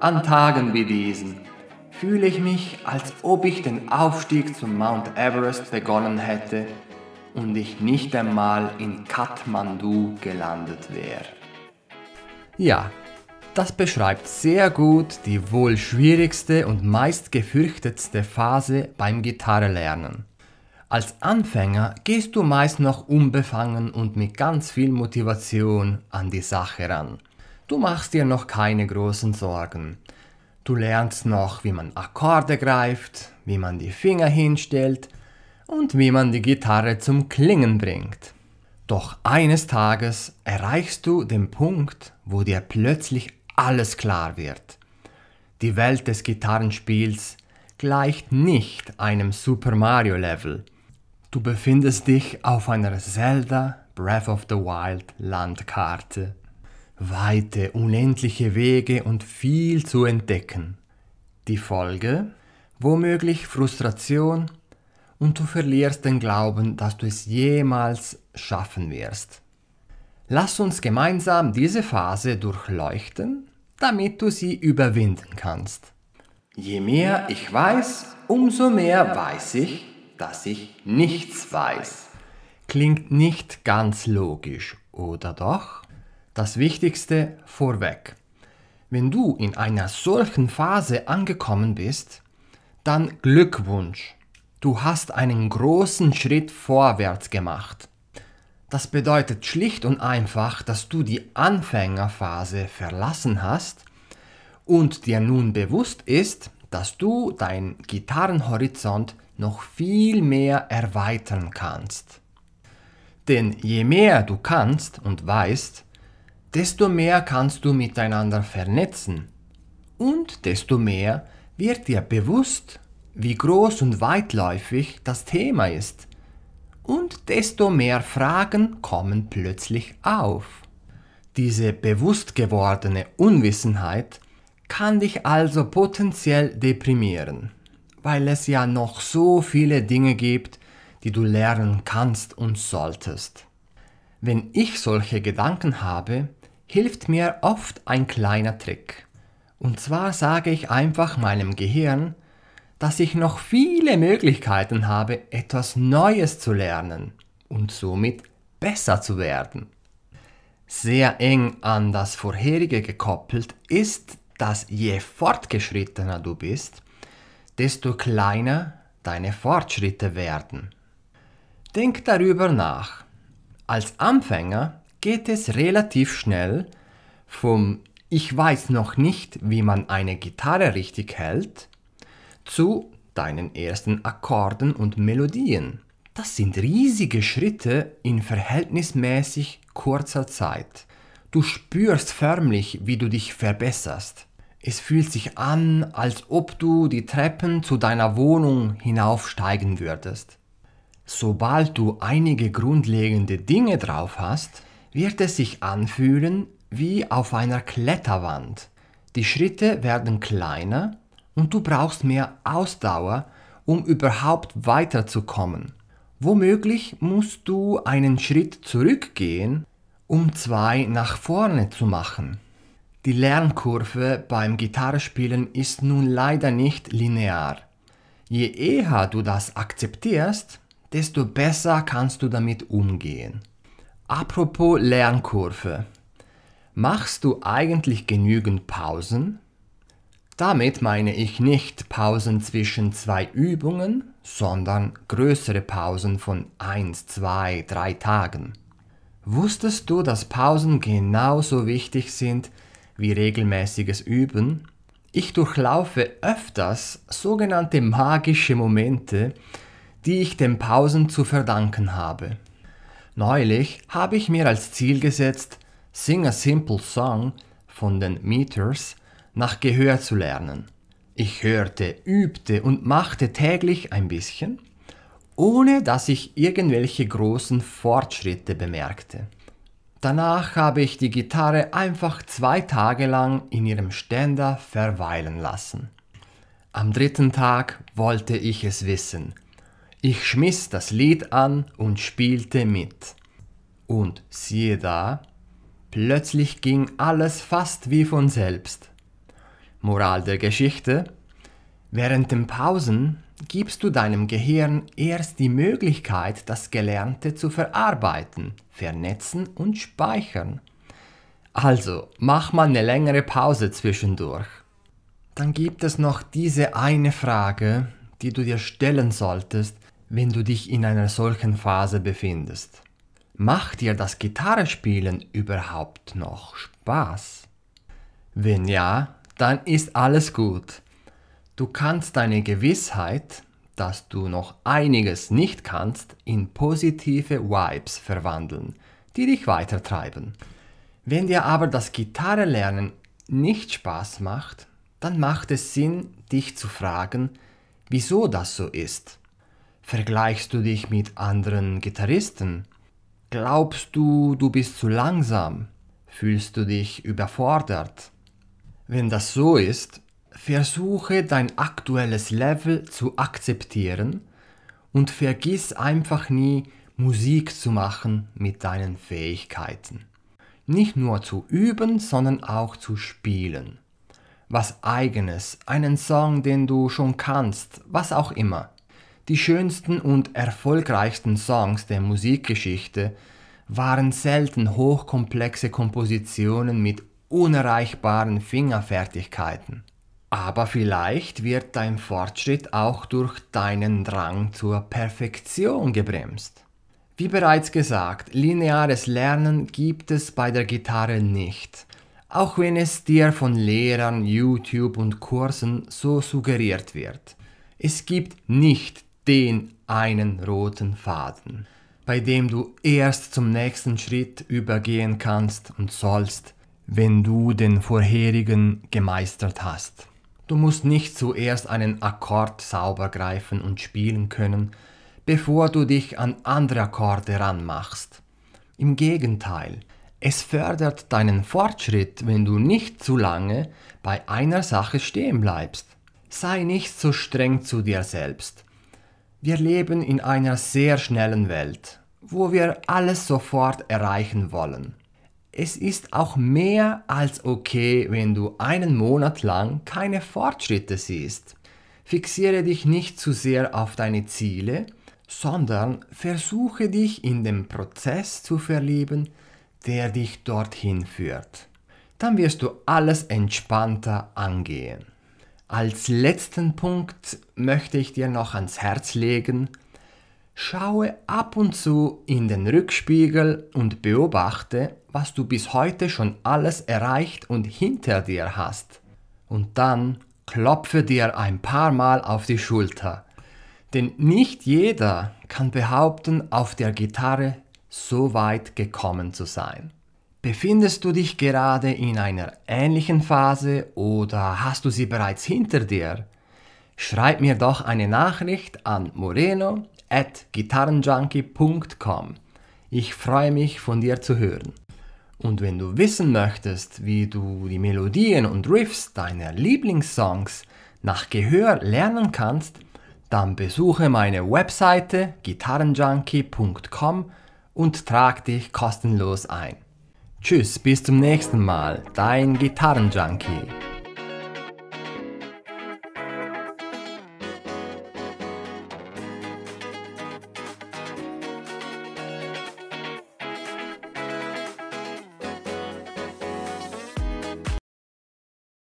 An Tagen wie diesen fühle ich mich, als ob ich den Aufstieg zum Mount Everest begonnen hätte und ich nicht einmal in Kathmandu gelandet wäre. Ja, das beschreibt sehr gut die wohl schwierigste und meist gefürchtetste Phase beim Gitarrelernen. Als Anfänger gehst du meist noch unbefangen und mit ganz viel Motivation an die Sache ran. Du machst dir noch keine großen Sorgen. Du lernst noch, wie man Akkorde greift, wie man die Finger hinstellt und wie man die Gitarre zum Klingen bringt. Doch eines Tages erreichst du den Punkt, wo dir plötzlich alles klar wird. Die Welt des Gitarrenspiels gleicht nicht einem Super Mario Level. Du befindest dich auf einer Zelda Breath of the Wild Landkarte. Weite, unendliche Wege und viel zu entdecken. Die Folge? Womöglich Frustration und du verlierst den Glauben, dass du es jemals schaffen wirst. Lass uns gemeinsam diese Phase durchleuchten damit du sie überwinden kannst. Je mehr ich weiß, umso mehr weiß ich, dass ich nichts weiß. Klingt nicht ganz logisch, oder doch? Das Wichtigste vorweg. Wenn du in einer solchen Phase angekommen bist, dann Glückwunsch. Du hast einen großen Schritt vorwärts gemacht. Das bedeutet schlicht und einfach, dass du die Anfängerphase verlassen hast und dir nun bewusst ist, dass du deinen Gitarrenhorizont noch viel mehr erweitern kannst. Denn je mehr du kannst und weißt, desto mehr kannst du miteinander vernetzen und desto mehr wird dir bewusst, wie groß und weitläufig das Thema ist und desto mehr Fragen kommen plötzlich auf. Diese bewusst gewordene Unwissenheit kann dich also potenziell deprimieren, weil es ja noch so viele Dinge gibt, die du lernen kannst und solltest. Wenn ich solche Gedanken habe, hilft mir oft ein kleiner Trick. Und zwar sage ich einfach meinem Gehirn, dass ich noch viele Möglichkeiten habe, etwas Neues zu lernen und somit besser zu werden. Sehr eng an das vorherige gekoppelt ist, dass je fortgeschrittener du bist, desto kleiner deine Fortschritte werden. Denk darüber nach. Als Anfänger geht es relativ schnell vom Ich weiß noch nicht, wie man eine Gitarre richtig hält, zu deinen ersten Akkorden und Melodien. Das sind riesige Schritte in verhältnismäßig kurzer Zeit. Du spürst förmlich, wie du dich verbesserst. Es fühlt sich an, als ob du die Treppen zu deiner Wohnung hinaufsteigen würdest. Sobald du einige grundlegende Dinge drauf hast, wird es sich anfühlen wie auf einer Kletterwand. Die Schritte werden kleiner und du brauchst mehr Ausdauer, um überhaupt weiterzukommen. Womöglich musst du einen Schritt zurückgehen, um zwei nach vorne zu machen. Die Lernkurve beim Gitarrespielen ist nun leider nicht linear. Je eher du das akzeptierst, desto besser kannst du damit umgehen. Apropos Lernkurve. Machst du eigentlich genügend Pausen? Damit meine ich nicht Pausen zwischen zwei Übungen, sondern größere Pausen von 1, 2, 3 Tagen. Wusstest du, dass Pausen genauso wichtig sind wie regelmäßiges Üben? Ich durchlaufe öfters sogenannte magische Momente, die ich den Pausen zu verdanken habe. Neulich habe ich mir als Ziel gesetzt, Sing a Simple Song von den Meters nach Gehör zu lernen. Ich hörte, übte und machte täglich ein bisschen, ohne dass ich irgendwelche großen Fortschritte bemerkte. Danach habe ich die Gitarre einfach zwei Tage lang in ihrem Ständer verweilen lassen. Am dritten Tag wollte ich es wissen. Ich schmiss das Lied an und spielte mit. Und siehe da, plötzlich ging alles fast wie von selbst. Moral der Geschichte? Während den Pausen gibst du deinem Gehirn erst die Möglichkeit, das Gelernte zu verarbeiten, vernetzen und speichern. Also, mach mal eine längere Pause zwischendurch. Dann gibt es noch diese eine Frage, die du dir stellen solltest, wenn du dich in einer solchen Phase befindest. Macht dir das Gitarrespielen überhaupt noch Spaß? Wenn ja, dann ist alles gut. Du kannst deine Gewissheit, dass du noch einiges nicht kannst, in positive Vibes verwandeln, die dich weitertreiben. Wenn dir aber das Gitarrelernen nicht Spaß macht, dann macht es Sinn, dich zu fragen, wieso das so ist. Vergleichst du dich mit anderen Gitarristen? Glaubst du, du bist zu langsam? Fühlst du dich überfordert? Wenn das so ist, Versuche dein aktuelles Level zu akzeptieren und vergiss einfach nie, Musik zu machen mit deinen Fähigkeiten. Nicht nur zu üben, sondern auch zu spielen. Was eigenes, einen Song, den du schon kannst, was auch immer. Die schönsten und erfolgreichsten Songs der Musikgeschichte waren selten hochkomplexe Kompositionen mit unerreichbaren Fingerfertigkeiten. Aber vielleicht wird dein Fortschritt auch durch deinen Drang zur Perfektion gebremst. Wie bereits gesagt, lineares Lernen gibt es bei der Gitarre nicht, auch wenn es dir von Lehrern, YouTube und Kursen so suggeriert wird. Es gibt nicht den einen roten Faden, bei dem du erst zum nächsten Schritt übergehen kannst und sollst, wenn du den vorherigen gemeistert hast. Du musst nicht zuerst einen Akkord sauber greifen und spielen können, bevor du dich an andere Akkorde ranmachst. Im Gegenteil, es fördert deinen Fortschritt, wenn du nicht zu lange bei einer Sache stehen bleibst. Sei nicht so streng zu dir selbst. Wir leben in einer sehr schnellen Welt, wo wir alles sofort erreichen wollen. Es ist auch mehr als okay, wenn du einen Monat lang keine Fortschritte siehst. Fixiere dich nicht zu sehr auf deine Ziele, sondern versuche dich in den Prozess zu verlieben, der dich dorthin führt. Dann wirst du alles entspannter angehen. Als letzten Punkt möchte ich dir noch ans Herz legen, Schaue ab und zu in den Rückspiegel und beobachte, was du bis heute schon alles erreicht und hinter dir hast. Und dann klopfe dir ein paar Mal auf die Schulter. Denn nicht jeder kann behaupten, auf der Gitarre so weit gekommen zu sein. Befindest du dich gerade in einer ähnlichen Phase oder hast du sie bereits hinter dir? Schreib mir doch eine Nachricht an moreno at gitarrenjunkie.com. Ich freue mich von dir zu hören. Und wenn du wissen möchtest, wie du die Melodien und Riffs deiner Lieblingssongs nach Gehör lernen kannst, dann besuche meine Webseite gitarrenjunkie.com und trag dich kostenlos ein. Tschüss, bis zum nächsten Mal, dein Gitarrenjunkie.